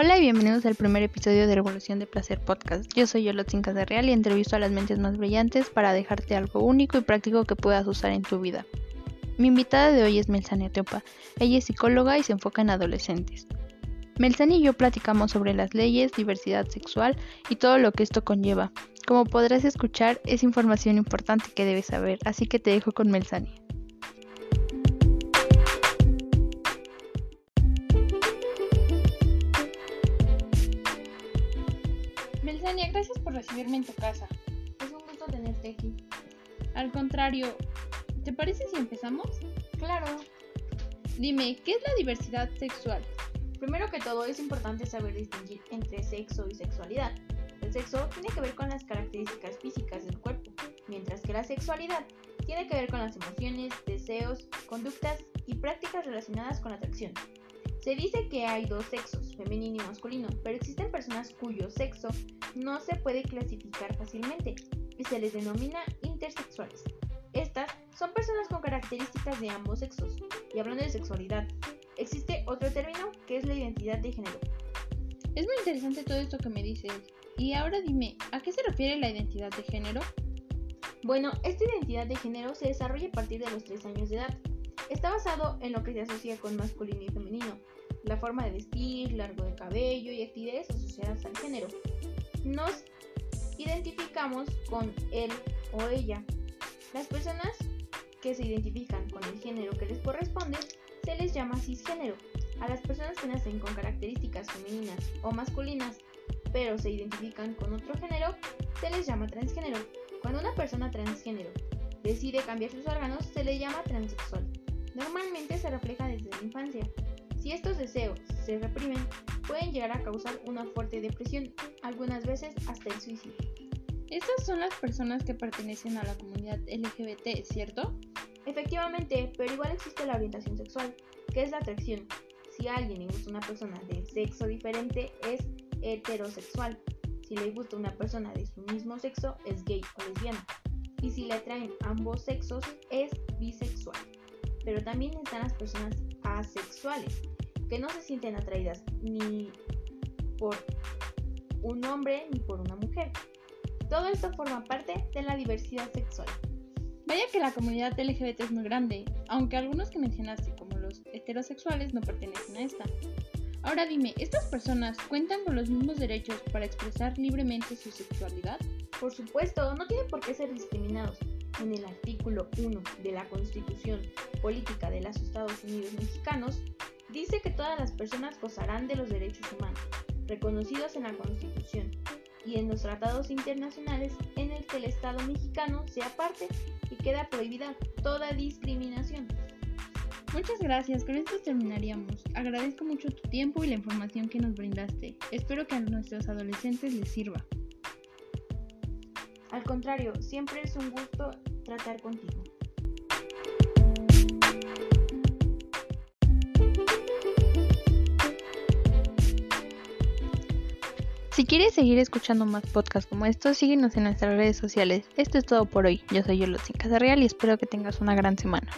Hola y bienvenidos al primer episodio de Revolución de Placer Podcast. Yo soy Yolotzin Real y entrevisto a las mentes más brillantes para dejarte algo único y práctico que puedas usar en tu vida. Mi invitada de hoy es Melsania Teopa. Ella es psicóloga y se enfoca en adolescentes. Melsania y yo platicamos sobre las leyes, diversidad sexual y todo lo que esto conlleva. Como podrás escuchar, es información importante que debes saber, así que te dejo con Melsania. gracias por recibirme en tu casa. Es un gusto tenerte aquí. Al contrario, ¿te parece si empezamos? Claro. Dime, ¿qué es la diversidad sexual? Primero que todo, es importante saber distinguir entre sexo y sexualidad. El sexo tiene que ver con las características físicas del cuerpo, mientras que la sexualidad tiene que ver con las emociones, deseos, conductas y prácticas relacionadas con la atracción. Se dice que hay dos sexos, femenino y masculino, pero existen personas cuyo sexo no se puede clasificar fácilmente y se les denomina intersexuales. Estas son personas con características de ambos sexos. Y hablando de sexualidad, existe otro término que es la identidad de género. Es muy interesante todo esto que me dices. Y ahora dime, ¿a qué se refiere la identidad de género? Bueno, esta identidad de género se desarrolla a partir de los 3 años de edad Está basado en lo que se asocia con masculino y femenino, la forma de vestir, largo de cabello y actividades asociadas al género. Nos identificamos con él o ella. Las personas que se identifican con el género que les corresponde se les llama cisgénero. A las personas que nacen con características femeninas o masculinas, pero se identifican con otro género, se les llama transgénero. Cuando una persona transgénero decide cambiar sus órganos, se le llama transexual normalmente se refleja desde la infancia. Si estos deseos se reprimen, pueden llegar a causar una fuerte depresión, algunas veces hasta el suicidio. Estas son las personas que pertenecen a la comunidad LGBT, ¿cierto? Efectivamente, pero igual existe la orientación sexual, que es la atracción. Si a alguien le gusta una persona de sexo diferente, es heterosexual. Si le gusta una persona de su mismo sexo, es gay o lesbiana. Y si le atraen ambos sexos, es bisexual pero también están las personas asexuales, que no se sienten atraídas ni por un hombre ni por una mujer. Todo esto forma parte de la diversidad sexual. Vaya que la comunidad LGBT es muy grande, aunque algunos que mencionaste como los heterosexuales no pertenecen a esta. Ahora dime, ¿estas personas cuentan con los mismos derechos para expresar libremente su sexualidad? Por supuesto, no tienen por qué ser discriminados en el artículo 1 de la Constitución Política de los Estados Unidos Mexicanos, dice que todas las personas gozarán de los derechos humanos, reconocidos en la Constitución y en los tratados internacionales en el que el Estado mexicano sea parte y queda prohibida toda discriminación. Muchas gracias, con esto terminaríamos. Agradezco mucho tu tiempo y la información que nos brindaste. Espero que a nuestros adolescentes les sirva. Al contrario, siempre es un gusto tratar contigo. Si quieres seguir escuchando más podcasts como estos, síguenos en nuestras redes sociales. Esto es todo por hoy. Yo soy Yolotzin Real y espero que tengas una gran semana.